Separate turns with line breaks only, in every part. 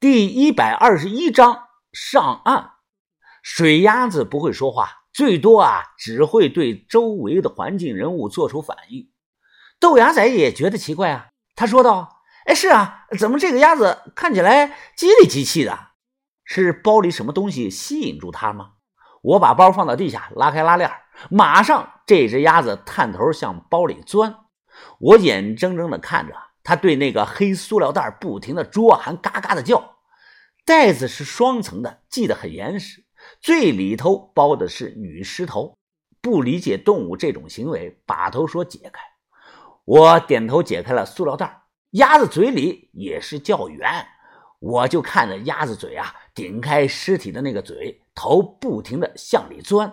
第一百二十一章上岸。水鸭子不会说话，最多啊只会对周围的环境人物做出反应。豆芽仔也觉得奇怪啊，他说道：“哎，是啊，怎么这个鸭子看起来叽里叽气的？是包里什么东西吸引住它吗？”我把包放到地下，拉开拉链，马上这只鸭子探头向包里钻。我眼睁睁地看着。他对那个黑塑料袋不停的啄，还嘎嘎的叫。袋子是双层的，系得很严实，最里头包的是女尸头。不理解动物这种行为，把头说解开。我点头解开了塑料袋，鸭子嘴里也是叫圆。我就看着鸭子嘴啊，顶开尸体的那个嘴，头不停的向里钻。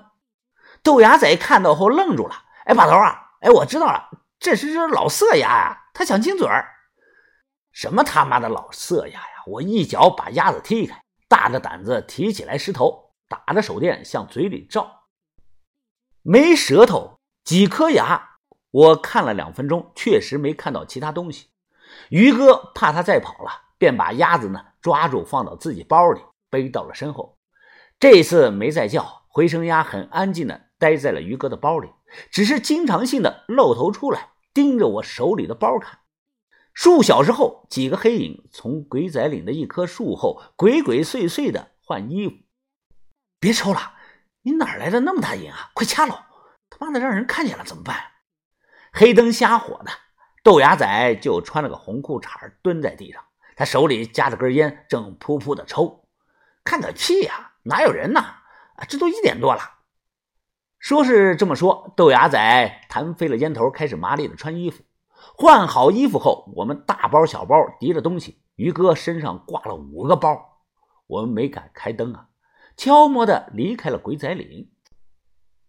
豆芽仔看到后愣住了，哎，把头啊，哎，我知道了，这是只老色鸭呀。他想亲嘴儿，什么他妈的老色鸭呀！我一脚把鸭子踢开，大着胆子提起来石头，打着手电向嘴里照。没舌头，几颗牙。我看了两分钟，确实没看到其他东西。于哥怕他再跑了，便把鸭子呢抓住，放到自己包里，背到了身后。这次没再叫，回声鸭很安静的待在了于哥的包里，只是经常性的露头出来。盯着我手里的包看，数小时后，几个黑影从鬼仔岭的一棵树后鬼鬼祟祟的换衣服。别抽了，你哪来的那么大瘾啊？快掐了！他妈的，让人看见了怎么办？黑灯瞎火的，豆芽仔就穿了个红裤衩蹲在地上，他手里夹着根烟，正噗噗的抽。看个屁呀！哪有人呢？啊，这都一点多了。说是这么说，豆芽仔弹飞了烟头，开始麻利的穿衣服。换好衣服后，我们大包小包提着东西，于哥身上挂了五个包。我们没敢开灯啊，悄摸的离开了鬼仔岭。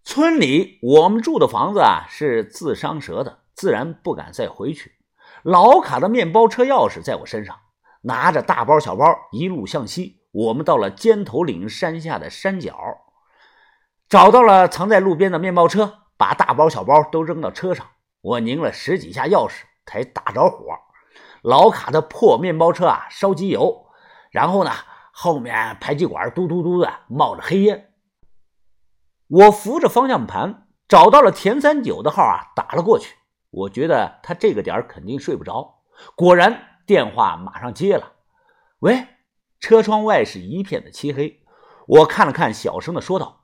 村里我们住的房子啊是自伤折的，自然不敢再回去。老卡的面包车钥匙在我身上，拿着大包小包一路向西，我们到了尖头岭山下的山脚。找到了藏在路边的面包车，把大包小包都扔到车上。我拧了十几下钥匙，才打着火。老卡的破面包车啊，烧机油，然后呢，后面排气管嘟嘟嘟的冒着黑烟。我扶着方向盘，找到了田三九的号啊，打了过去。我觉得他这个点肯定睡不着。果然，电话马上接了。喂，车窗外是一片的漆黑。我看了看，小声的说道。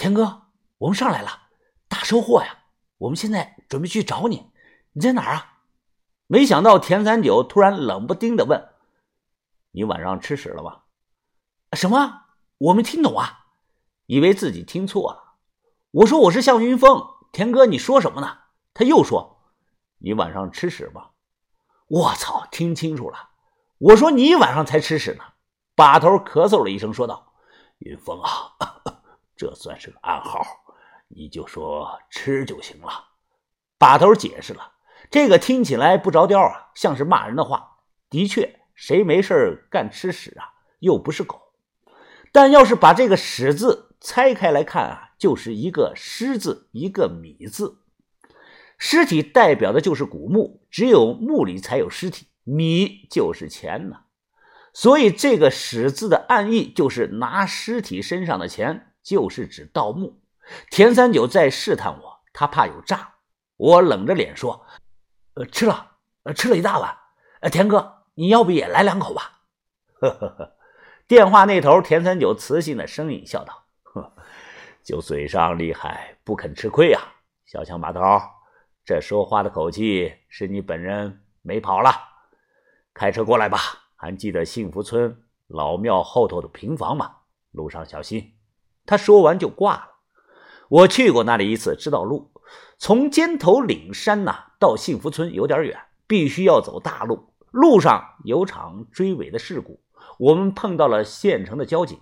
田哥，我们上来了，大收获呀！我们现在准备去找你，你在哪儿啊？没想到田三九突然冷不丁的问：“你晚上吃屎了吗？”什么？我没听懂啊，以为自己听错了。我说我是向云峰，田哥，你说什么呢？他又说：“你晚上吃屎吧？”我操，听清楚了，我说你晚上才吃屎呢。把头咳嗽了一声，说道：“云峰啊。”这算是个暗号，你就说吃就行了。把头解释了，这个听起来不着调啊，像是骂人的话。的确，谁没事干吃屎啊？又不是狗。但要是把这个“屎”字拆开来看啊，就是一个“尸”字，一个“米”字。尸体代表的就是古墓，只有墓里才有尸体。米就是钱呢，所以这个“屎”字的暗义就是拿尸体身上的钱。就是指盗墓，田三九在试探我，他怕有诈。我冷着脸说：“呃，吃了，呃，吃了一大碗。呃，田哥，你要不也来两口吧？” 呵呵呵。电话那头，田三九磁性的声音笑道：“呵，就嘴上厉害，不肯吃亏啊。小强把头，这说话的口气是你本人没跑了？开车过来吧，还记得幸福村老庙后头的平房吗？路上小心。”他说完就挂了。我去过那里一次，知道路。从尖头岭山呐到幸福村有点远，必须要走大路。路上有场追尾的事故，我们碰到了县城的交警。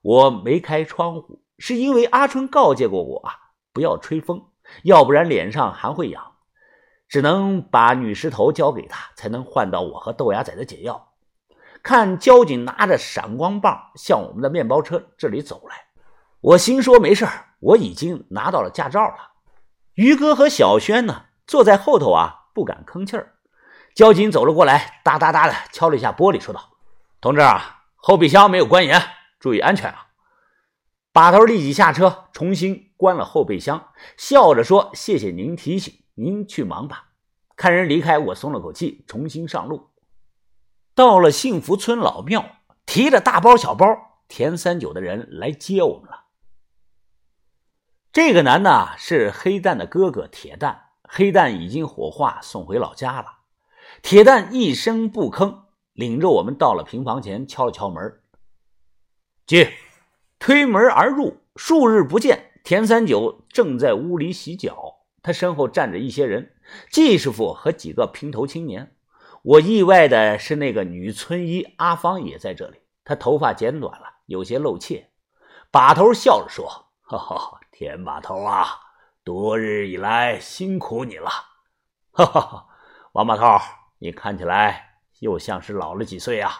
我没开窗户，是因为阿春告诫过我啊，不要吹风，要不然脸上还会痒。只能把女尸头交给他，才能换到我和豆芽仔的解药。看交警拿着闪光棒向我们的面包车这里走来。我心说没事我已经拿到了驾照了。于哥和小轩呢，坐在后头啊，不敢吭气儿。交警走了过来，哒哒哒的敲了一下玻璃，说道：“同志啊，后备箱没有关严，注意安全啊！”把头立即下车，重新关了后备箱，笑着说：“谢谢您提醒，您去忙吧。”看人离开，我松了口气，重新上路。到了幸福村老庙，提着大包小包，田三九的人来接我们了。这个男的是黑蛋的哥哥铁蛋，黑蛋已经火化送回老家了。铁蛋一声不吭，领着我们到了平房前，敲了敲门。进，推门而入，数日不见，田三九正在屋里洗脚，他身后站着一些人，季师傅和几个平头青年。我意外的是，那个女村医阿芳也在这里，她头发剪短了，有些露怯。把头笑着说：“哈哈。”田把头啊，多日以来辛苦你了，哈哈哈！王把头，你看起来又像是老了几岁啊？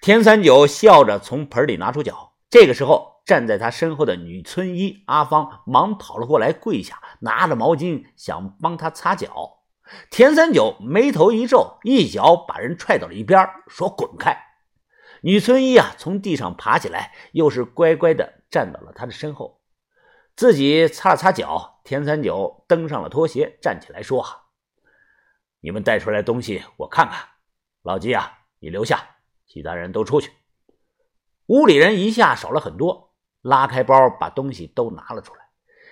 田三九笑着从盆里拿出脚。这个时候，站在他身后的女村医阿芳忙跑了过来，跪下，拿着毛巾想帮他擦脚。田三九眉头一皱，一脚把人踹到了一边，说：“滚开！”女村医啊，从地上爬起来，又是乖乖的站到了他的身后。自己擦了擦脚，田三九登上了拖鞋，站起来说：“你们带出来东西，我看看。老季啊，你留下，其他人都出去。”屋里人一下少了很多，拉开包，把东西都拿了出来，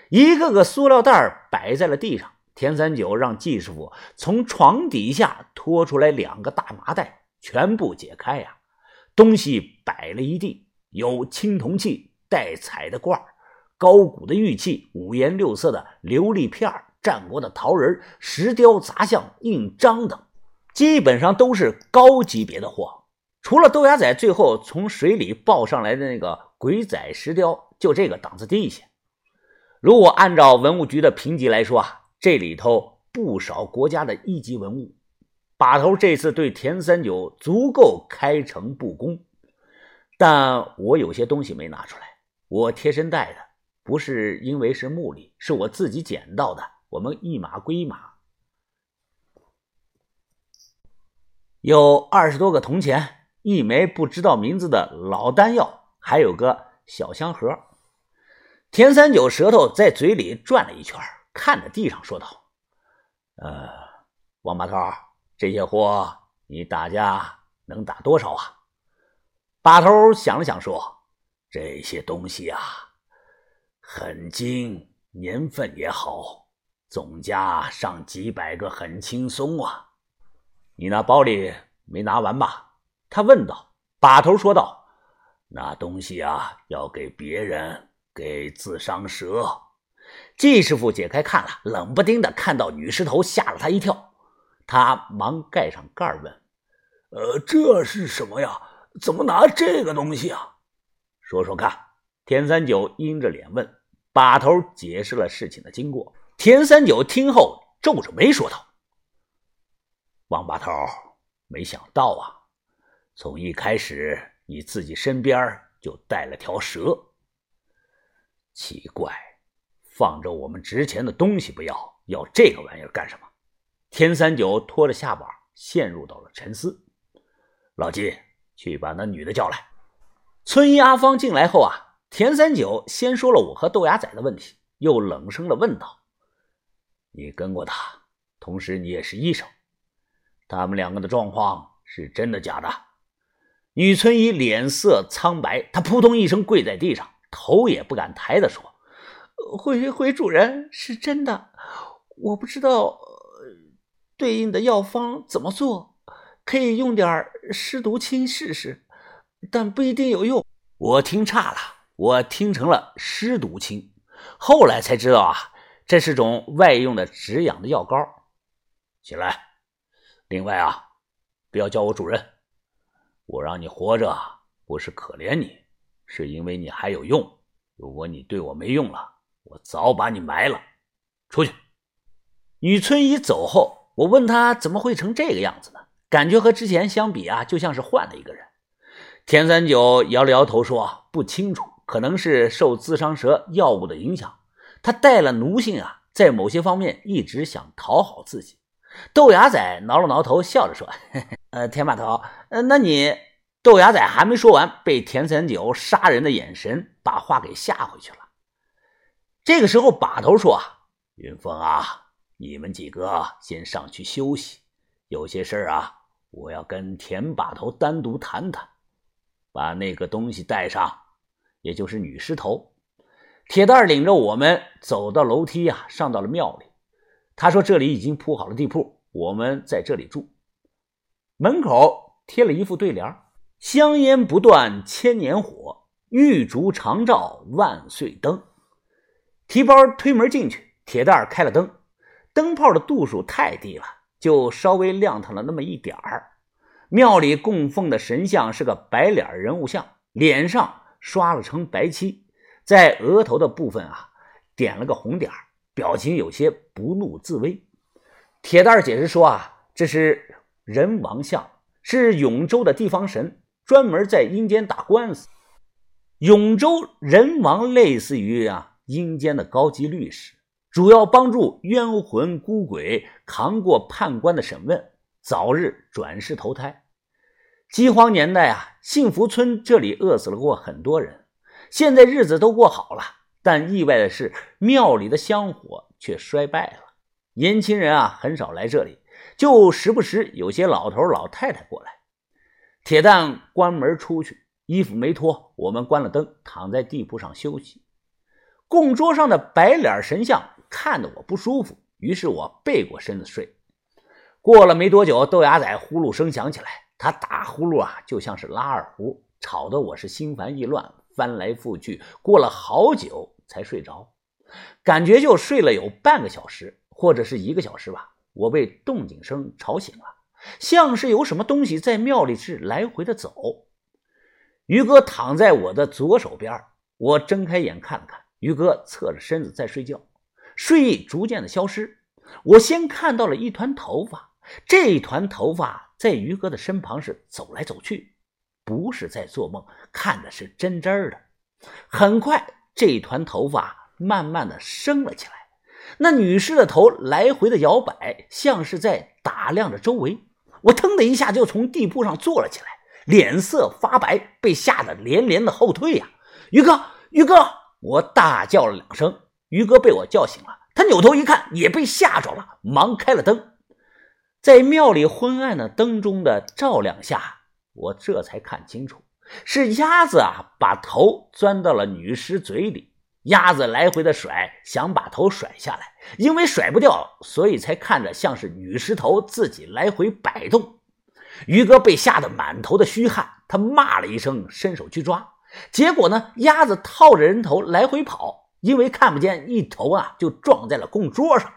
一个个塑料袋摆在了地上。田三九让季师傅从床底下拖出来两个大麻袋，全部解开呀，东西摆了一地，有青铜器、带彩的罐儿。高古的玉器，五颜六色的琉璃片战国的陶人、石雕杂像、印章等，基本上都是高级别的货。除了豆芽仔最后从水里抱上来的那个鬼仔石雕，就这个档次低一些。如果按照文物局的评级来说啊，这里头不少国家的一级文物。把头这次对田三九足够开诚布公，但我有些东西没拿出来，我贴身带的。不是因为是墓里，是我自己捡到的。我们一码归一码，有二十多个铜钱，一枚不知道名字的老丹药，还有个小香盒。田三九舌头在嘴里转了一圈，看着地上说道：“呃，王把头，这些货你打架能打多少啊？”把头想了想说：“这些东西啊。”很精，年份也好，总价上几百个，很轻松啊。你那包里没拿完吧？他问道。把头说道：“那东西啊，要给别人，给自伤蛇。”季师傅解开看了，冷不丁的看到女尸头，吓了他一跳。他忙盖上盖问：“呃，这是什么呀？怎么拿这个东西啊？说说看。”田三九阴着脸问。把头解释了事情的经过。田三九听后皱着眉说道：“王把头，没想到啊，从一开始你自己身边就带了条蛇。奇怪，放着我们值钱的东西不要，要这个玩意儿干什么？”田三九拖着下巴，陷入到了沉思。老金，去把那女的叫来。村医阿芳进来后啊。田三九先说了我和豆芽仔的问题，又冷声的问道：“你跟过他，同时你也是医生，他们两个的状况是真的假的？”女村医脸色苍白，她扑通一声跪在地上，头也不敢抬的说：“回回主人，是真的，我不知道对应的药方怎么做，可以用点湿毒清试试，但不一定有用。”我听差了。我听成了湿毒清，后来才知道啊，这是种外用的止痒的药膏。起来，另外啊，不要叫我主任，我让你活着不是可怜你，是因为你还有用。如果你对我没用了，我早把你埋了。出去。女村医走后，我问她怎么会成这个样子呢？感觉和之前相比啊，就像是换了一个人。田三九摇了摇头说：“不清楚。”可能是受自伤蛇药物的影响，他带了奴性啊，在某些方面一直想讨好自己，豆芽仔挠了挠头，笑着说：“ 呃，田把头，呃，那你……”豆芽仔还没说完，被田三九杀人的眼神把话给吓回去了。这个时候，把头说：“云峰啊，你们几个先上去休息，有些事啊，我要跟田把头单独谈谈。把那个东西带上，也就是女尸头。”铁蛋领着我们走到楼梯啊，上到了庙里。他说：“这里已经铺好了地铺，我们在这里住。门口贴了一副对联：‘香烟不断千年火，玉烛长照万岁灯。’提包推门进去，铁蛋开了灯，灯泡的度数太低了，就稍微亮堂了那么一点儿。庙里供奉的神像是个白脸人物像，脸上刷了层白漆，在额头的部分啊，点了个红点。”表情有些不怒自威。铁蛋解释说：“啊，这是人王像，是永州的地方神，专门在阴间打官司。永州人王类似于啊阴间的高级律师，主要帮助冤魂孤鬼扛过判官的审问，早日转世投胎。饥荒年代啊，幸福村这里饿死了过很多人，现在日子都过好了。”但意外的是，庙里的香火却衰败了。年轻人啊，很少来这里，就时不时有些老头老太太过来。铁蛋关门出去，衣服没脱，我们关了灯，躺在地铺上休息。供桌上的白脸神像看得我不舒服，于是我背过身子睡。过了没多久，豆芽仔呼噜声响起来，他打呼噜啊，就像是拉二胡，吵得我是心烦意乱。翻来覆去，过了好久才睡着，感觉就睡了有半个小时或者是一个小时吧。我被动静声吵醒了，像是有什么东西在庙里是来回的走。于哥躺在我的左手边，我睁开眼看了看，于哥侧着身子在睡觉，睡意逐渐的消失。我先看到了一团头发，这一团头发在于哥的身旁是走来走去。不是在做梦，看的是真真的。很快，这团头发慢慢的升了起来，那女尸的头来回的摇摆，像是在打量着周围。我腾的一下就从地铺上坐了起来，脸色发白，被吓得连连的后退呀！于哥，于哥！我大叫了两声，于哥被我叫醒了。他扭头一看，也被吓着了，忙开了灯。在庙里昏暗的灯中的照亮下。我这才看清楚，是鸭子啊，把头钻到了女尸嘴里。鸭子来回的甩，想把头甩下来，因为甩不掉，所以才看着像是女尸头自己来回摆动。于哥被吓得满头的虚汗，他骂了一声，伸手去抓，结果呢，鸭子套着人头来回跑，因为看不见，一头啊就撞在了供桌上。